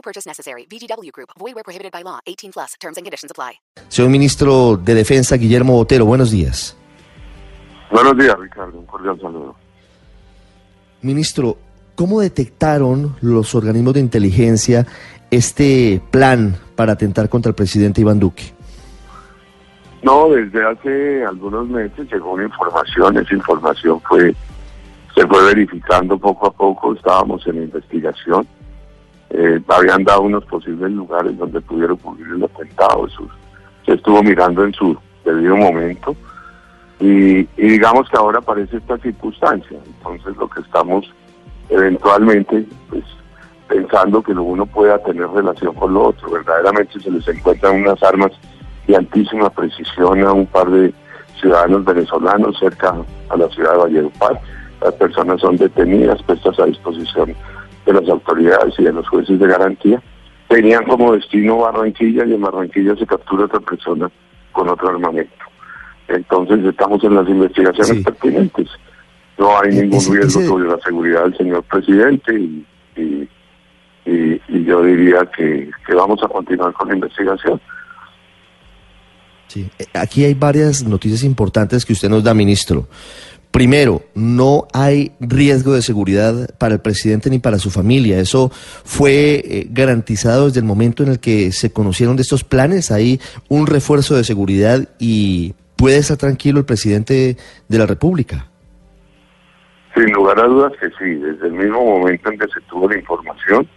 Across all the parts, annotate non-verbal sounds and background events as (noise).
No purchase necessary. VGW Group. Void where prohibited by law. 18 plus. Terms and conditions apply. Señor ministro de Defensa, Guillermo Botero, buenos días. Buenos días, Ricardo. Un cordial saludo. Ministro, ¿cómo detectaron los organismos de inteligencia este plan para atentar contra el presidente Iván Duque? No, desde hace algunos meses llegó una información, esa información fue se fue verificando poco a poco, estábamos en investigación, eh, habían dado unos posibles lugares donde pudiera ocurrir el atentado, se estuvo mirando en su debido momento. Y, y digamos que ahora aparece esta circunstancia, entonces lo que estamos eventualmente pues pensando que lo uno pueda tener relación con lo otro, verdaderamente se les encuentran unas armas de altísima precisión a un par de ciudadanos venezolanos cerca a la ciudad de Valledupar. Las personas son detenidas, puestas a disposición de las autoridades y de los jueces de garantía. Tenían como destino Barranquilla y en Barranquilla se captura otra persona con otro armamento. Entonces estamos en las investigaciones Sí. pertinentes. No hay ningún Ese- riesgo ese- sobre la seguridad del señor presidente y, y, y- y yo diría que, que vamos a continuar con la investigación. Sí. Eh, Aquí hay varias noticias importantes que usted nos da, ministro. Primero, no hay riesgo de seguridad para el presidente ni para su familia. Eso fue eh, garantizado desde el momento en el que se conocieron de estos planes. Hay un refuerzo de seguridad y puede estar tranquilo el presidente de la República. Sin lugar a dudas que sí, desde el mismo momento en que se tuvo la información,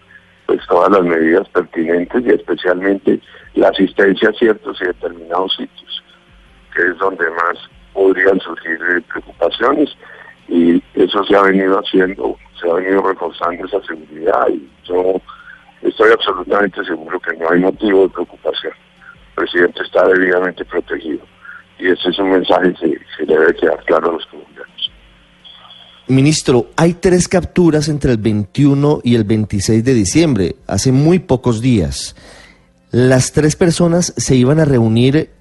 pues todas las medidas pertinentes y especialmente la asistencia a ciertos y determinados sitios, que es donde más podrían surgir eh, preocupaciones y eso se ha venido haciendo, se ha venido reforzando esa seguridad y yo estoy absolutamente seguro que no hay motivo de preocupación. El presidente está debidamente protegido y ese es un mensaje que, que debe quedar claro a los colombianos. Ministro, hay tres capturas entre el 21 y el 26 de diciembre, hace muy pocos días. Las tres personas se iban a reunir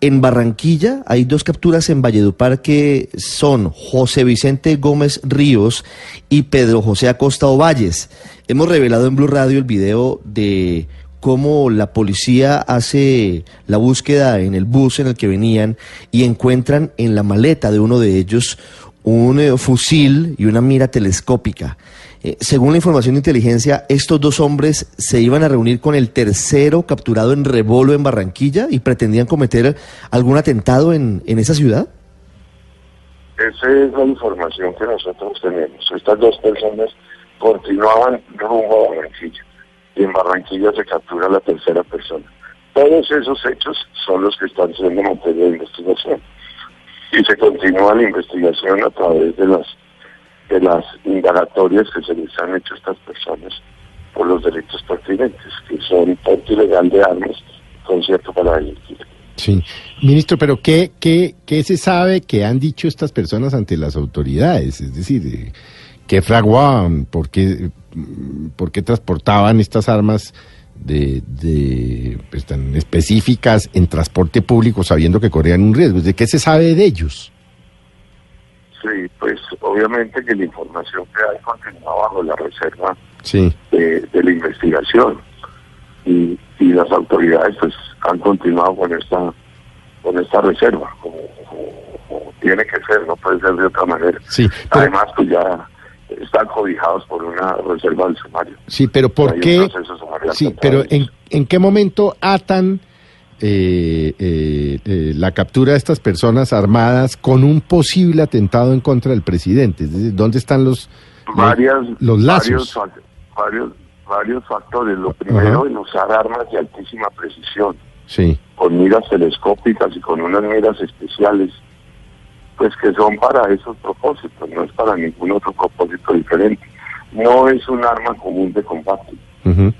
en Barranquilla. Hay dos capturas en Valledupar que son José Vicente Gómez Ríos y Pedro José Acosta Ovalles. Hemos revelado en Blue Radio el video de cómo la policía hace la búsqueda en el bus en el que venían y encuentran en la maleta de uno de ellos un eh, fusil y una mira telescópica. Eh, según la información de inteligencia, estos dos hombres se iban a reunir con el tercero capturado en Rebolo en Barranquilla y pretendían cometer algún atentado en, en esa ciudad. Esa es la información que nosotros tenemos. Estas dos personas continuaban rumbo a Barranquilla y en Barranquilla se captura la tercera persona. Todos esos hechos son los que están siendo materia de investigación y se continúa la investigación a través de las de las indagatorias que se les han hecho a estas personas por los delitos pertinentes, que son porte ilegal de armas, concierto para delinquir. Sí. Ministro, pero ¿qué, qué, ¿qué se sabe que han dicho estas personas ante las autoridades? Es decir, eh, ¿qué fraguaban? ¿Por qué, mm, por qué transportaban estas armas de, de pues, tan específicas en transporte público sabiendo que corrían un riesgo? ¿De qué se sabe de ellos? Sí, pues obviamente que la información que hay continúa bajo la reserva Sí. de, de la investigación y, y las autoridades pues han continuado con esta con esta reserva como, tiene que ser no puede ser de otra manera Sí, pero- además pues ya están cobijados por una reserva del sumario Sí, pero ¿por qué? Sí, pero. ¿en, en qué momento atan eh, eh, eh, la captura de estas personas armadas con un posible atentado en contra del presidente? Es decir, ¿dónde están los, varias los lazos? varios, varios varios factores lo primero en usar armas de altísima precisión Sí, con miras telescópicas y con unas miras especiales, pues que son para esos propósitos, no es para ningún otro propósito diferente. No es un arma común de combate. ujú.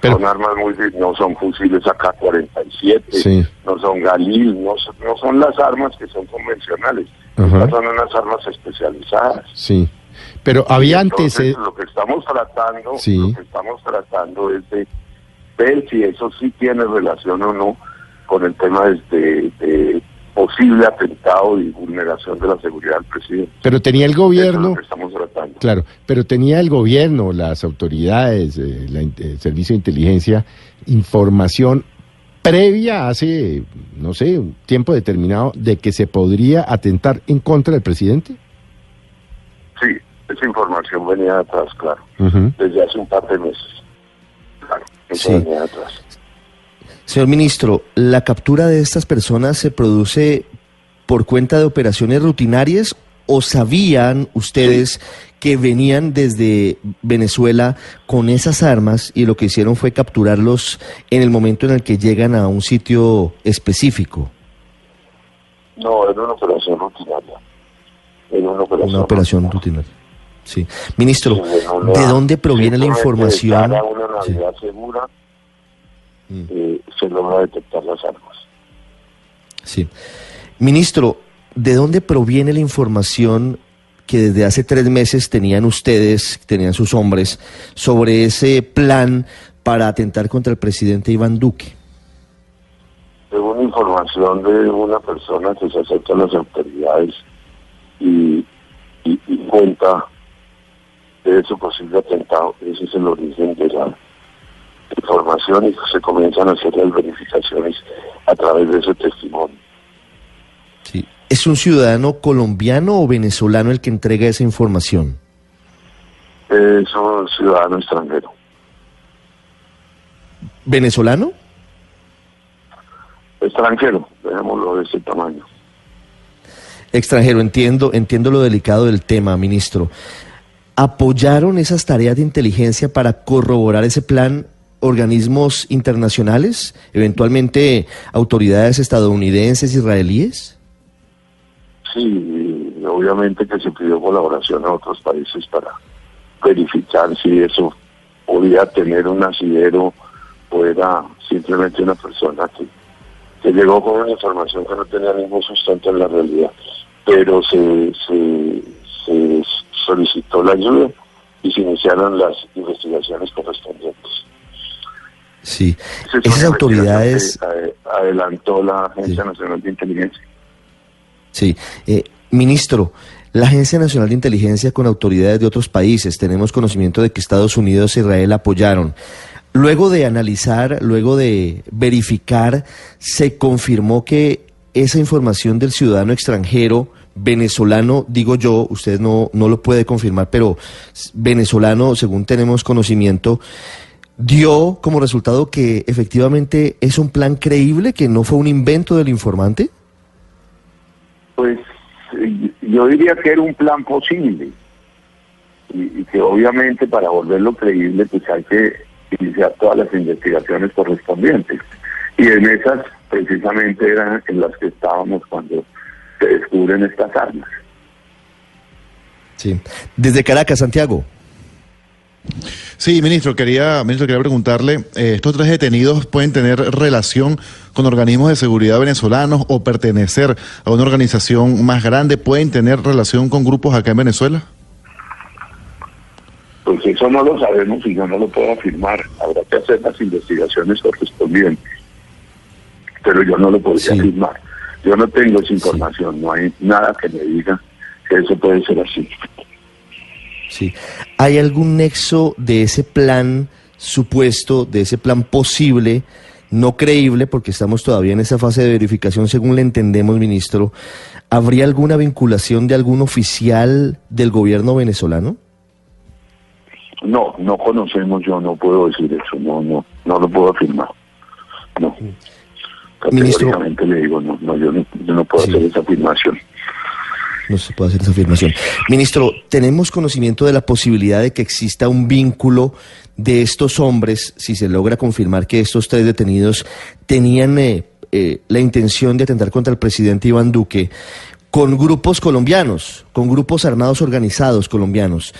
Pero- son armas muy, no son fusiles AK-47, Sí. no son Galil, no, son- no son las armas que son convencionales. Ajá. Son unas armas especializadas. Sí. Pero había antes... Entonces, lo que estamos tratando, Sí. lo que estamos tratando es de ver si eso sí tiene relación o no con el tema de, de- de posible atentado y vulneración de la seguridad del presidente. pero tenía el Eso es gobierno... lo que estamos tratando. Claro, pero tenía el gobierno, las autoridades, eh, la el servicio de inteligencia, información previa hace, no sé, un tiempo determinado de que se podría atentar en contra del presidente. Sí, esa información venía de atrás, claro, desde hace un par de meses. Claro, eso Sí. venía de atrás. Señor ministro, ¿la captura de estas personas se produce por cuenta de operaciones rutinarias o sabían ustedes que venían desde Venezuela con esas armas y lo que hicieron fue capturarlos en el momento en el que llegan a un sitio específico? No, era una operación rutinaria. Era una operación, Una operación rutinaria. Sí. Ministro, Sí, ¿de dónde proviene la información? Sí. Segura, Mm. eh, se logra detectar las armas. Sí. Ministro, ¿de dónde proviene la información que desde hace tres meses tenían ustedes, tenían sus hombres, sobre ese plan para atentar contra el presidente Iván Duque? Según información de una persona que se acerca a las autoridades y, y- y cuenta de su posible atentado, ese es el origen de la información y se comienzan a hacer las verificaciones a través de ese testimonio. Sí. ¿Es un ciudadano colombiano o venezolano el que entrega esa información? Es un ciudadano extranjero. ¿Venezolano? Extranjero, dejémoslo de ese tamaño. Extranjero, entiendo, entiendo lo delicado del tema, ministro. ¿Apoyaron esas tareas de inteligencia para corroborar ese plan organismos internacionales, eventualmente autoridades estadounidenses, israelíes? Sí, obviamente que se pidió colaboración a otros países para verificar si eso podía tener un asidero o era simplemente una persona que, que llegó con una información que no tenía ningún sustento en la realidad. Pero se, se solicitó la ayuda y se iniciaron las investigaciones correspondientes. Sí. Esa es Esas autoridades... eh, adelantó la Agencia Sí. Nacional de Inteligencia. Sí. Eh, ministro, la Agencia Nacional de Inteligencia con autoridades de otros países, tenemos conocimiento de que Estados Unidos e Israel apoyaron. Luego de analizar, luego de verificar, se confirmó que esa información del ciudadano extranjero venezolano, digo yo, usted no, no lo puede confirmar, pero venezolano, según tenemos conocimiento, dio como resultado que efectivamente es un plan creíble, que no fue un invento del informante. Pues yo diría que era un plan posible y, y que obviamente para volverlo creíble pues hay que iniciar todas las investigaciones correspondientes y en esas precisamente eran en las que estábamos cuando se descubren estas armas. Sí. Desde Caracas, Santiago. Sí, ministro, quería, ministro, quería preguntarle, eh, ¿estos tres detenidos pueden tener relación con organismos de seguridad venezolanos o pertenecer a una organización más grande? ¿Pueden tener relación con grupos acá en Venezuela? Pues eso no lo sabemos y yo no lo puedo afirmar. Habrá que hacer las investigaciones correspondientes. Pero yo no lo podría Sí. afirmar. Yo no tengo esa información. No hay nada que me diga que eso puede ser así. Sí. ¿Hay algún nexo de ese plan supuesto, de ese plan posible, no creíble, porque estamos todavía en esa fase de verificación, según le entendemos, ministro? ¿Habría alguna vinculación de algún oficial del gobierno venezolano? No, no conocemos, yo no puedo decir eso, no, no, no lo puedo afirmar. No. Ministro- le digo, no, no, yo no, yo no puedo Sí. hacer esa afirmación. No se puede hacer esa afirmación. Ministro, ¿tenemos conocimiento de la posibilidad de que exista un vínculo de estos hombres, si se logra confirmar que estos tres detenidos tenían eh, eh, la intención de atentar contra el presidente Iván Duque, con grupos colombianos, con grupos armados organizados colombianos?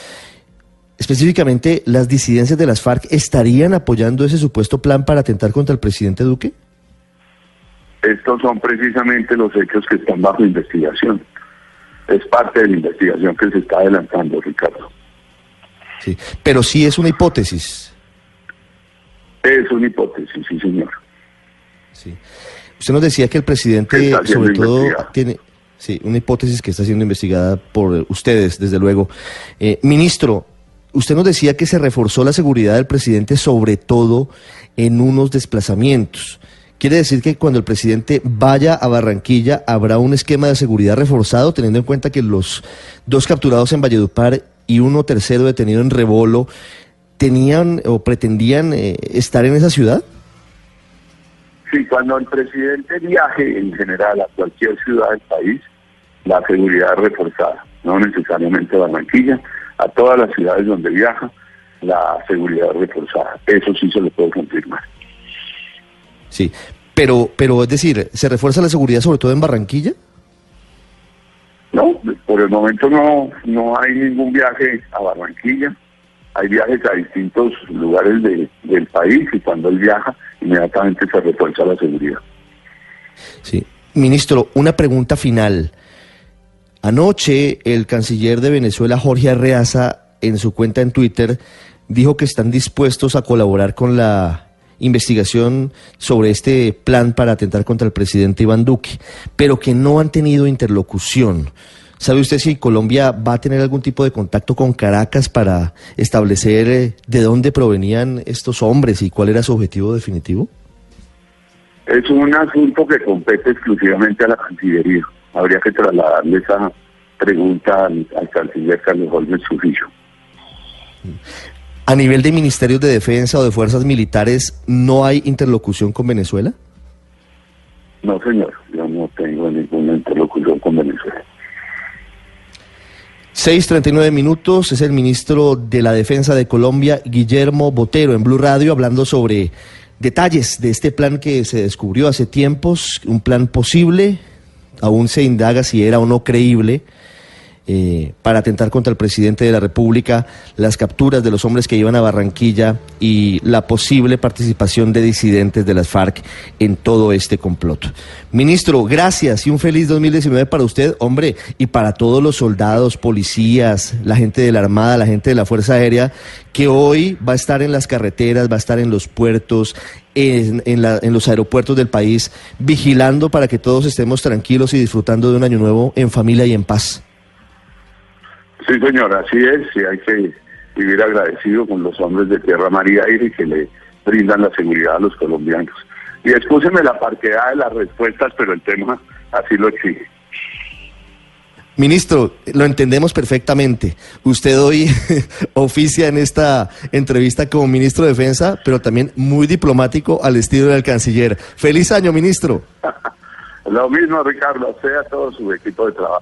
específicamente, ¿las disidencias de las FARC estarían apoyando ese supuesto plan para atentar contra el presidente Duque? Estos son precisamente los hechos que están bajo investigación. Es parte de la investigación que se está adelantando, Ricardo. Sí, pero sí es una hipótesis. Es una hipótesis, sí, señor. Sí. Usted nos decía que el presidente, sobre todo, tiene sí, una hipótesis que está siendo investigada por ustedes, desde luego. Eh, ministro, usted nos decía que se reforzó la seguridad del presidente, sobre todo en unos desplazamientos. ¿Quiere decir que cuando el presidente vaya a Barranquilla habrá un esquema de seguridad reforzado, teniendo en cuenta que los dos capturados en Valledupar y uno tercero detenido en Rebolo tenían o pretendían eh, estar en esa ciudad? Sí, cuando el presidente viaje en general a cualquier ciudad del país, la seguridad reforzada, no necesariamente Barranquilla, a todas las ciudades donde viaja, la seguridad reforzada. Eso sí se lo puedo confirmar. Sí, pero, pero es decir, ¿se refuerza la seguridad sobre todo en Barranquilla? No, por el momento no, no hay ningún viaje a Barranquilla. Hay viajes a distintos lugares de- del país y cuando él viaja, inmediatamente se refuerza la seguridad. Sí. Ministro, una pregunta final. Anoche el canciller de Venezuela, Jorge Arreaza, en su cuenta en Twitter, dijo que están dispuestos a colaborar con la investigación sobre este plan para atentar contra el presidente Iván Duque, pero que no han tenido interlocución. ¿Sabe usted si Colombia va a tener algún tipo de contacto con Caracas para establecer eh, de dónde provenían estos hombres y cuál era su objetivo definitivo? Es un asunto que compete exclusivamente a la Cancillería. Habría que trasladarle esa pregunta al, al canciller Carlos Holmes Trujillo. A nivel de ministerios de defensa o de fuerzas militares, ¿no hay interlocución con Venezuela? No, señor, yo no tengo ninguna interlocución con Venezuela. 6.39 minutos, es el ministro de la Defensa de Colombia, Guillermo Botero, en Blue Radio, hablando sobre detalles de este plan que se descubrió hace tiempos, un plan posible, aún se indaga si era o no creíble, eh, para atentar contra el presidente de la República, las capturas de los hombres que iban a Barranquilla y la posible participación de disidentes de las FARC en todo este complot. Ministro, gracias y un feliz 2019 para usted, hombre, y para todos los soldados, policías, la gente de la Armada, la gente de la Fuerza Aérea, que hoy va a estar en las carreteras, va a estar en los puertos, en, los aeropuertos del país, vigilando para que todos estemos tranquilos y disfrutando de un año nuevo en familia y en paz. Sí, señor, así es, y hay que vivir agradecido con los hombres de Tierra, Mar y Aire que le brindan la seguridad a los colombianos. Y excúseme la parquedad de las respuestas, pero el tema así lo exige. Ministro, lo entendemos perfectamente. Usted hoy (laughs) oficia en esta entrevista como ministro de Defensa, pero también muy diplomático al estilo del canciller. Feliz año, ministro. (laughs) Lo mismo, Ricardo, sea todo su equipo de trabajo.